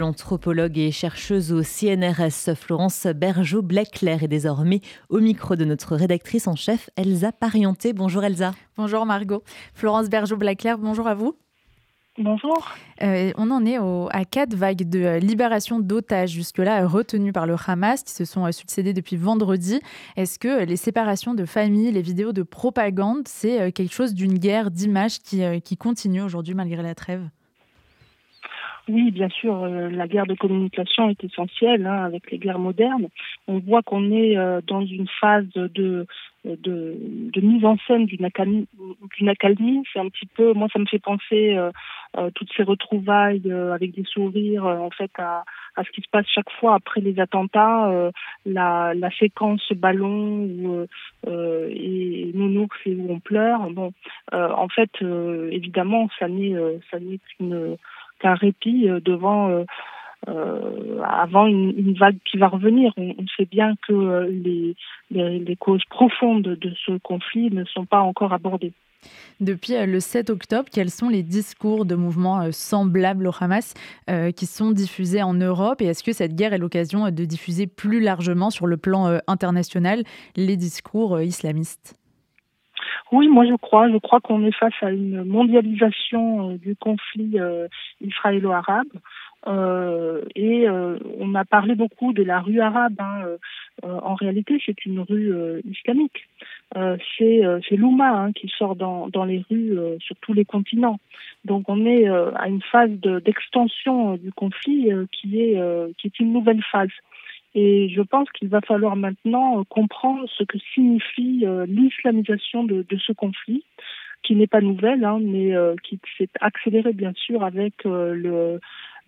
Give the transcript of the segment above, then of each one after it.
L'anthropologue et chercheuse au CNRS, Florence Bergeau-Blaclair, est désormais au micro de notre rédactrice en chef, Elsa Parienté. Bonjour Elsa. Bonjour Margot. Florence Bergeau-Blaclair, bonjour à vous. Bonjour. Euh, on en est à quatre vagues de euh, libération d'otages jusque-là retenues par le Hamas qui se sont euh, succédées depuis vendredi. Est-ce que les séparations de familles, les vidéos de propagande, c'est quelque chose d'une guerre d'images qui, qui continue aujourd'hui malgré la trêve? Oui, bien sûr, la guerre de communication est essentielle hein, avec les guerres modernes. On voit qu'on est dans une phase de de, mise en scène d'une accalmie. C'est un petit peu, moi, ça me fait penser euh, euh, toutes ces retrouvailles euh, avec des sourires, en fait, à, ce qui se passe chaque fois après les attentats, la, la séquence ballon et nounours et où on pleure. Bon, en fait, évidemment, ça n'est ça n'est qu'un répit devant euh, avant une, vague qui va revenir. On, sait bien que euh, les, causes profondes de ce conflit ne sont pas encore abordées. Depuis euh, le 7 octobre, quels sont les discours de mouvements semblables au Hamas euh, qui sont diffusés en Europe? Et est-ce que cette guerre est l'occasion de diffuser plus largement sur le plan international les discours islamistes? Oui, moi je crois. Je crois qu'on est face à une mondialisation du conflit israélo-arabe. Euh, et euh, on a parlé beaucoup de la rue arabe. Hein. Euh, en réalité, c'est une rue islamique. c'est c'est l'Ouma hein, qui sort dans, dans les rues sur tous les continents. Donc on est à une phase d'extension du conflit qui est qui est une nouvelle phase. Et je pense qu'il va falloir maintenant comprendre ce que signifie l'islamisation de, de, ce conflit, qui n'est pas nouvelle, hein, mais qui s'est accélérée bien sûr avec le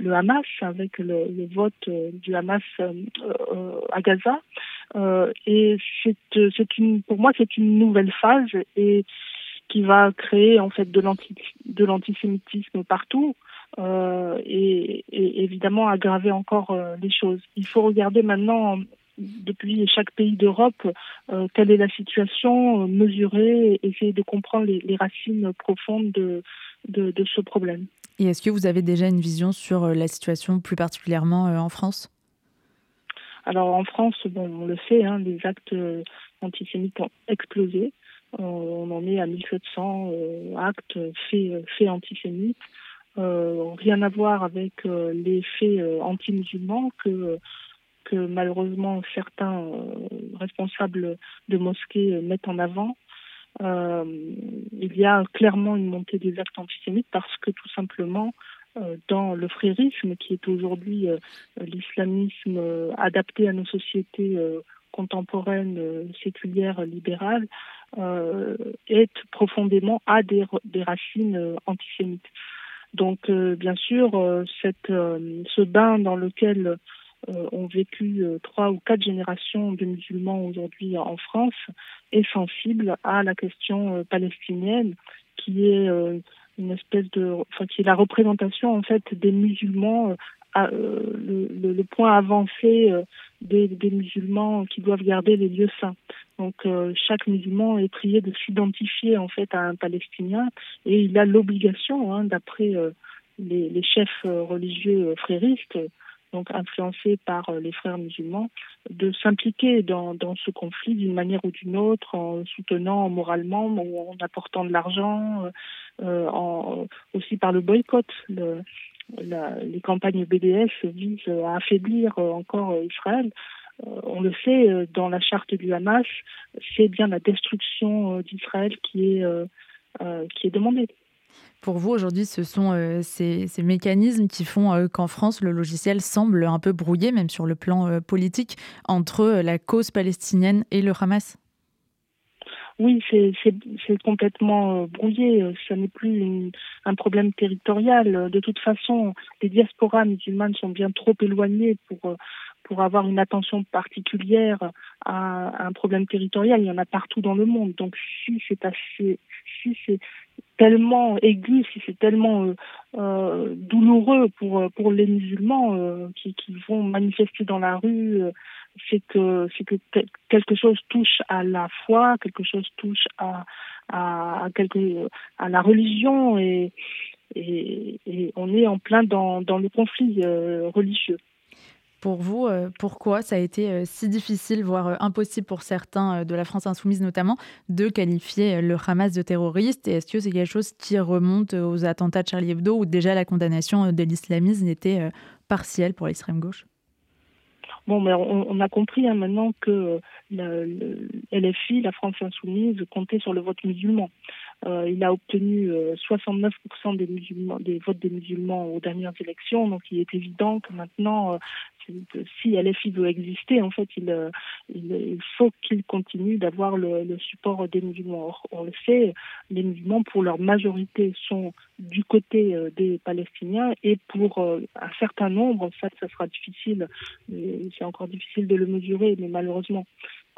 le Hamas, avec le, le vote euh, du Hamas euh, euh, à Gaza. et c'est une, pour moi, c'est une nouvelle phase et qui va créer en fait de l'antisémitisme partout euh, et, et, évidemment aggraver encore euh, les choses. Il faut regarder maintenant depuis chaque pays d'Europe euh, quelle est la situation, mesurer, essayer de comprendre les, les racines profondes de, de, de ce problème. Et est-ce que vous avez déjà une vision sur la situation plus particulièrement en France? Alors en France, bon, on le sait, hein, les actes antisémites ont explosé. on en est à 1700 actes faits, faits antisémites. Rien à voir avec les faits anti-musulmans que que malheureusement certains responsables de mosquées mettent en avant. Euh, il y a clairement une montée des actes antisémites parce que tout simplement, euh, dans le frérisme, qui est aujourd'hui euh, l'islamisme adapté à nos sociétés contemporaines, séculières, libérales, est profondément à des racines antisémites. Donc, bien sûr, cette, ce bain dans lequel euh, ont vécu euh, trois ou quatre générations de musulmans aujourd'hui en France est sensible à la question euh, palestinienne qui est une espèce de enfin qui est la représentation en fait des musulmans le, le, point avancé des, des, musulmans qui doivent garder les lieux saints. Donc chaque musulman est prié de s'identifier en fait à un Palestinien et il a l'obligation, hein, d'après les, les, chefs religieux fréristes, donc influencés par euh, les frères musulmans, de s'impliquer dans, ce conflit d'une manière ou d'une autre, en soutenant moralement, en apportant de l'argent, euh, en, aussi par le boycott. Les campagnes BDS visent à affaiblir encore Israël. Euh, on le sait, dans la charte du Hamas, c'est bien la destruction d'Israël qui est, qui est demandée. Pour vous, aujourd'hui, ce sont euh, ces, mécanismes qui font euh, qu'en France, le logiciel semble un peu brouillé, même sur le plan euh, politique, entre la cause palestinienne et le Hamas oui, c'est complètement brouillé. Ce n'est plus un problème territorial. De toute façon, les diasporas musulmanes sont bien trop éloignées pour pour avoir une attention particulière à, un problème territorial. Il y en a partout dans le monde. Donc si c'est assez, si c'est tellement aigu, si c'est tellement euh, euh douloureux pour pour les musulmans euh, qui, qui vont manifester dans la rue, euh, c'est que c'est que quelque chose touche à la foi, quelque chose touche à à, à quelque à la religion et et, on est en plein dans, le conflit religieux. Pour vous, pourquoi ça a été si difficile, voire impossible pour certains de la France insoumise notamment, de qualifier le Hamas de terroriste Et est-ce que c'est quelque chose qui remonte aux attentats de Charlie Hebdo ou déjà la condamnation de l'islamisme était partielle pour l'extrême gauche? Bon, mais on, a compris hein, maintenant que le LFI, la France insoumise, comptait sur le vote musulman. Euh, il a obtenu 69% euh, des, votes des musulmans aux dernières élections, donc il est évident que maintenant, euh, si LFI veut exister, en fait, il, il, faut qu'il continue d'avoir le, le, support des musulmans. on le sait, les musulmans, pour leur majorité, sont du côté des Palestiniens et pour un certain nombre, ça, ça sera difficile, c'est encore difficile de le mesurer, mais malheureusement,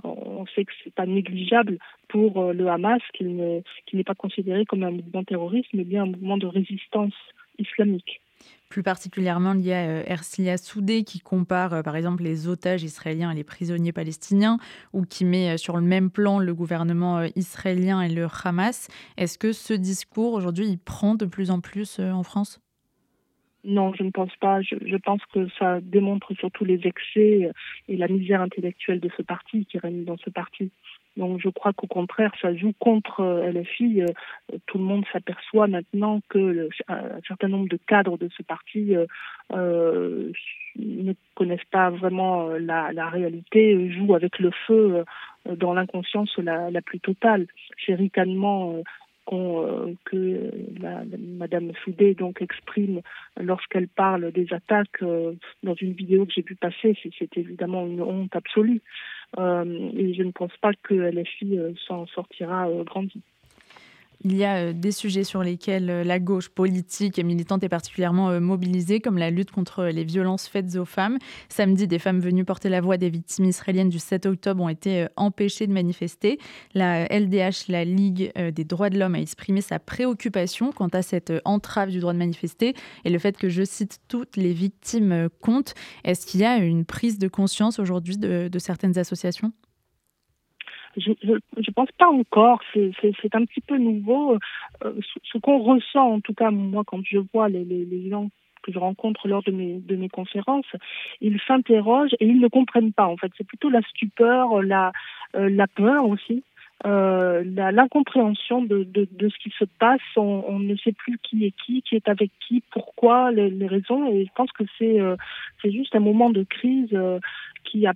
on sait que c'est pas négligeable pour euh, le Hamas, qui n'est pas considéré comme un mouvement terroriste, mais bien un mouvement de résistance islamique. Plus particulièrement, il y a euh, Ersilia Soudé qui compare euh, par exemple les otages israéliens et les prisonniers palestiniens ou qui met sur le même plan le gouvernement israélien et le Hamas. Est-ce que ce discours aujourd'hui il prend de plus en plus en France? Non, je ne pense pas. Je, pense que ça démontre surtout les excès et la misère intellectuelle de ce parti qui règne dans ce parti. Donc je crois qu'au contraire, ça joue contre euh, LFI. Euh, tout le monde s'aperçoit maintenant que un certain nombre de cadres de ce parti euh, ne connaissent pas vraiment la, réalité, jouent avec le feu dans l'inconscience la, plus totale. Chez ricanement euh, que la, Madame Soudé donc exprime lorsqu'elle parle des attaques euh, dans une vidéo que j'ai pu passer, c'est évidemment une honte absolue. Euh, et je ne pense pas que LFI s'en sortira grandi. Il y a euh, des sujets sur lesquels euh, la gauche politique et militante est particulièrement euh, mobilisée, comme la lutte contre les violences faites aux femmes. Samedi, des femmes venues porter la voix des victimes israéliennes du 7 octobre ont été empêchées de manifester. La LDH, la Ligue des droits de l'homme, a exprimé sa préoccupation quant à cette entrave du droit de manifester et le fait que, je cite, toutes les victimes comptent. Est-ce qu'il y a une prise de conscience aujourd'hui de certaines associations? Je ne pense pas encore. C'est un petit peu nouveau. Euh, ce, qu'on ressent, en tout cas, moi, quand je vois les, gens que je rencontre lors de mes, conférences, ils s'interrogent et ils ne comprennent pas. En fait, c'est plutôt la stupeur, la, euh, la peur aussi. Euh, l'incompréhension de, ce qui se passe, on, ne sait plus qui est qui, qui est avec qui, pourquoi, les, raisons. Et je pense que c'est euh, juste un moment de crise euh, qui,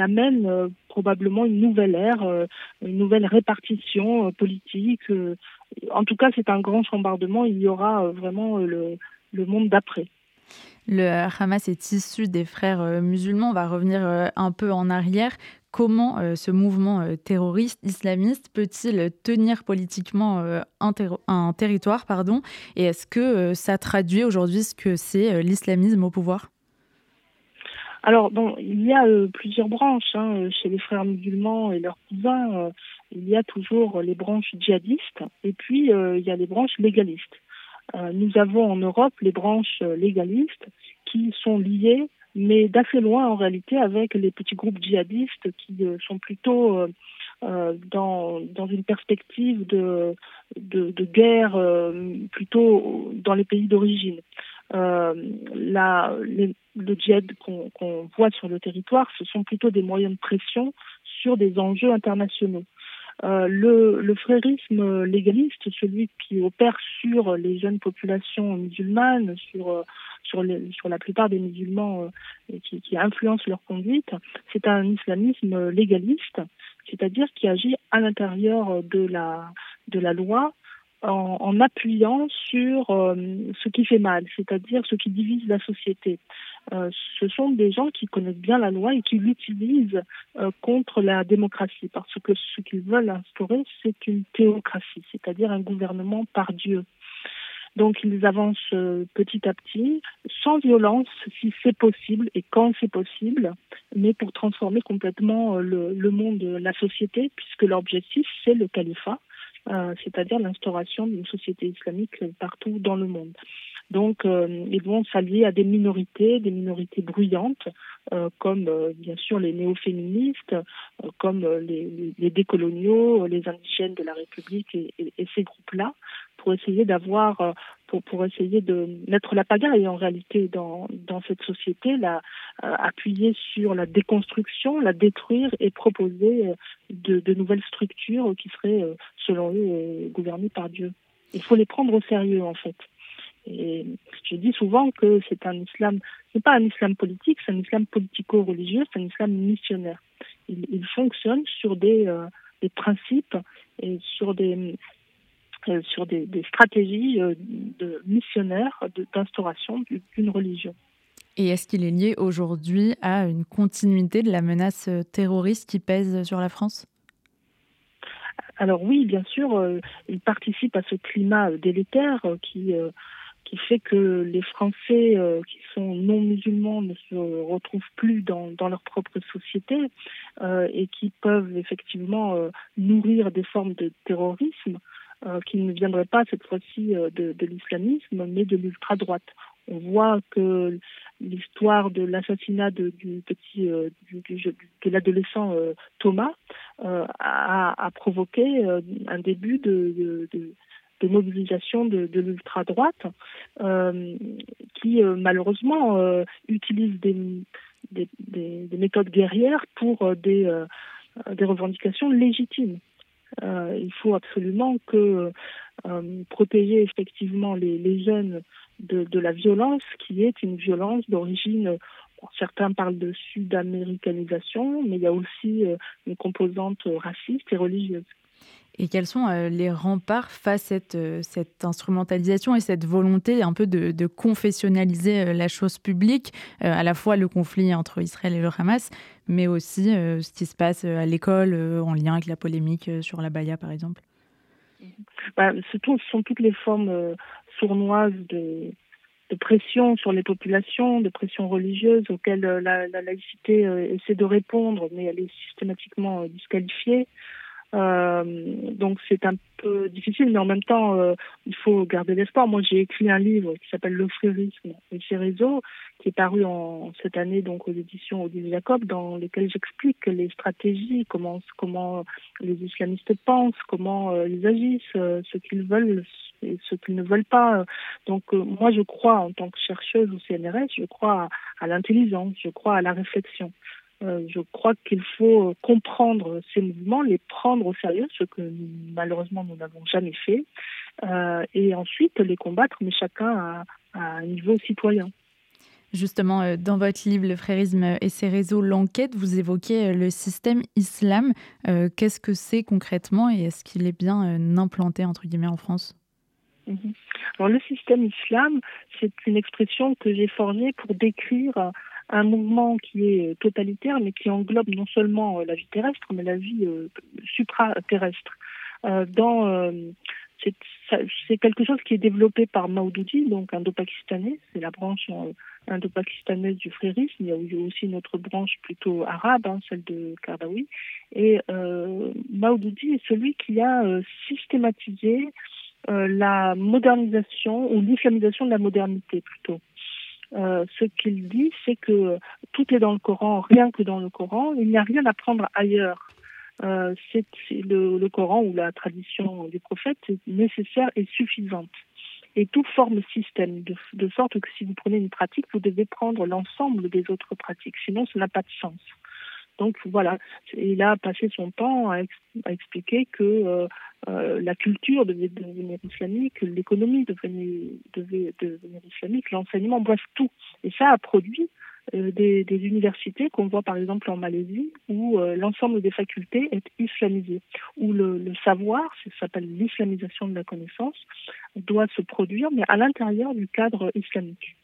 amène probablement une nouvelle ère, une nouvelle répartition politique. en tout cas, c'est un grand chambardement. Il y aura vraiment le monde d'après. Le Hamas est issu des frères musulmans. On va revenir un peu en arrière. Comment ce mouvement terroriste islamiste peut-il tenir politiquement un, un, territoire pardon? Et est-ce que ça traduit aujourd'hui ce que c'est l'islamisme au pouvoir? Alors, il y a euh, plusieurs branches hein, euh, chez les frères musulmans et leurs cousins. Euh, il y a toujours les branches djihadistes et puis il y a les branches légalistes. nous avons en Europe les branches légalistes qui sont liées, mais d'assez loin en réalité, avec les petits groupes djihadistes qui sont plutôt dans, dans une perspective de, de, guerre plutôt dans les pays d'origine. Euh, le djihad qu'on voit sur le territoire, ce sont plutôt des moyens de pression sur des enjeux internationaux. Euh, le, le, frérisme légaliste, celui qui opère sur les jeunes populations musulmanes, sur, euh, sur, sur la plupart des musulmans euh, qui, influencent leur conduite, c'est un islamisme légaliste, c'est-à-dire qui agit à l'intérieur de la, loi en, appuyant sur euh, ce qui fait mal, c'est-à-dire ce qui divise la société. Euh, ce sont des gens qui connaissent bien la loi et qui l'utilisent contre la démocratie, parce que ce qu'ils veulent instaurer, c'est une théocratie, c'est-à-dire un gouvernement par Dieu. Donc ils avancent euh, petit à petit, sans violence si c'est possible et quand c'est possible, mais pour transformer complètement euh, le, le monde, la société, puisque l'objectif c'est le califat euh, c'est-à-dire l'instauration d'une société islamique partout dans le monde. Donc, euh, ils vont s'allier à des minorités, des minorités bruyantes, euh, comme euh, bien sûr les néo-féministes, euh, comme les, les, décoloniaux, les indigènes de la République et, et, et ces groupes-là, pour essayer d'avoir pour, pour essayer de mettre la pagaille en réalité dans, dans cette société, la, appuyer sur la déconstruction, la détruire et proposer de, de nouvelles structures qui seraient, selon eux, gouvernées par Dieu. Il faut les prendre au sérieux en fait. Et je dis souvent que c'est un islam, c'est pas un islam politique, c'est un islam politico-religieux, c'est un islam missionnaire. Il, il fonctionne sur des, euh, des, principes et sur des, euh, sur des, des stratégies euh, de missionnaires d'instauration d'une religion. Et est-ce qu'il est lié aujourd'hui à une continuité de la menace terroriste qui pèse sur la France? Alors oui, bien sûr, il participe à ce climat délétère qui qui fait que les Français euh, qui sont non musulmans ne se retrouvent plus dans, leur propre société euh, et qui peuvent effectivement euh, nourrir des formes de terrorisme qui ne viendraient pas cette fois-ci de, l'islamisme mais de l'ultra-droite. On voit que l'histoire de l'assassinat de, petit de l'adolescent Thomas a, provoqué un début de mobilisation de, de l'ultra-droite euh, qui euh, malheureusement euh, utilise des, des, des, des, méthodes guerrières pour des, revendications légitimes. il faut absolument que protéger effectivement les, les jeunes de, de, la violence qui est une violence d'origine certains parlent de sud-américanisation, mais il y a aussi une composante raciste et religieuse. Et quels sont euh, les remparts face à cette, euh, cette, instrumentalisation et cette volonté un peu de, confessionnaliser euh, la chose publique, à la fois le conflit entre Israël et le Hamas, mais aussi ce qui se passe à l'école en lien avec la polémique sur la Baïa, par exemple? Bah, ce sont toutes les formes sournoises de, de pression sur les populations, de pression religieuse auxquelles la, la laïcité essaie de répondre, mais elle est systématiquement disqualifiée. Euh, donc c'est un peu difficile, mais en même temps, euh, il faut garder l'espoir. Moi, j'ai écrit un livre qui s'appelle Le frérisme et ses réseaux, qui est paru en cette année donc aux éditions Odile Jacob, dans lequel j'explique les stratégies, comment comment les islamistes pensent, comment euh, ils agissent, euh, ce qu'ils veulent et ce qu'ils ne veulent pas. Donc euh, moi, je crois en tant que chercheuse au CNRS, je crois à, à l'intelligence, je crois à la réflexion. Euh, je crois qu'il faut comprendre ces mouvements, les prendre au sérieux, ce que malheureusement nous n'avons jamais fait, euh, et ensuite les combattre, mais chacun à, à un niveau citoyen. Justement, euh, dans votre livre Le frérisme et ses réseaux, l'enquête, vous évoquez le système islam. Qu'est-ce que c'est concrètement et est-ce qu'il est bien implanté, entre guillemets, en France? Mhm. Alors, le système islam, c'est une expression que j'ai forgée pour décrire un mouvement qui est totalitaire, mais qui englobe non seulement euh, la vie terrestre, mais la vie euh, supraterrestre. Euh, dans euh, c'est quelque chose qui est développé par Maududi, donc indo-pakistanais, c'est la branche euh, indo-pakistanaise du frérisme. Il y a aussi une autre branche plutôt arabe, hein, celle de Kardawi. Et euh, Maududi est celui qui a euh, systématisé euh, la modernisation ou l'islamisation de la modernité plutôt. Euh, ce qu'il dit, c'est que tout est dans le Coran, rien que dans le Coran, il n'y a rien à prendre ailleurs. Euh, le, Coran ou la tradition des prophètes est nécessaire et suffisante. Et tout forme système, de, de sorte que si vous prenez une pratique, vous devez prendre l'ensemble des autres pratiques, sinon ça n'a pas de sens. Donc voilà, il a passé son temps à, ex à expliquer que euh, euh, la culture devait devenir islamique, l'économie devait, devenir islamique, l'enseignement, bref tout. Et ça a produit euh, des, universités qu'on voit par exemple en Malaisie où l'ensemble des facultés est islamisé, où le, le savoir, ça s'appelle l'islamisation de la connaissance, doit se produire mais à l'intérieur du cadre islamique.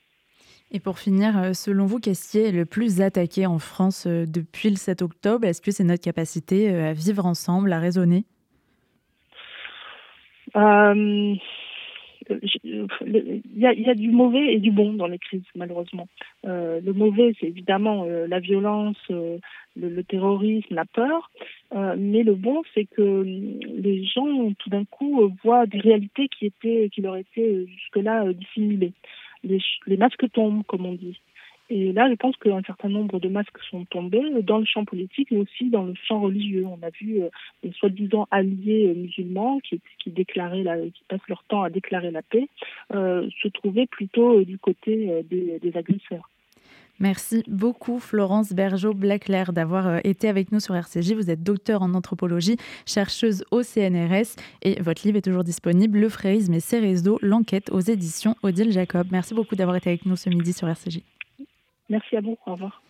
Et pour finir, euh, selon vous, qu'est-ce qui est le plus attaqué en France euh, depuis le 7 octobre? Est-ce que c'est notre capacité euh, à vivre ensemble, à raisonner? Il y, a, du mauvais et du bon dans les crises, malheureusement. Le mauvais, c'est évidemment la violence, le, le, terrorisme, la peur. mais le bon, c'est que les gens, tout d'un coup, voient des réalités qui étaient, qui leur étaient jusque-là dissimulées les, les masques tombent, comme on dit. Et là, je pense qu'un certain nombre de masques sont tombés dans le champ politique et aussi dans le champ religieux. On a vu euh, les soi-disant alliés musulmans qui, qui, déclaraient la, qui passent leur temps à déclarer la paix euh, se trouver plutôt du côté des, des agresseurs. Merci beaucoup Florence Bergeau-Blackler d'avoir euh, été avec nous sur RCJ. Vous êtes docteur en anthropologie, chercheuse au CNRS et votre livre est toujours disponible, Le frérisme et ses réseaux, l'enquête aux éditions Odile Jacob. Merci beaucoup d'avoir été avec nous ce midi sur RCJ. Merci à vous, au revoir.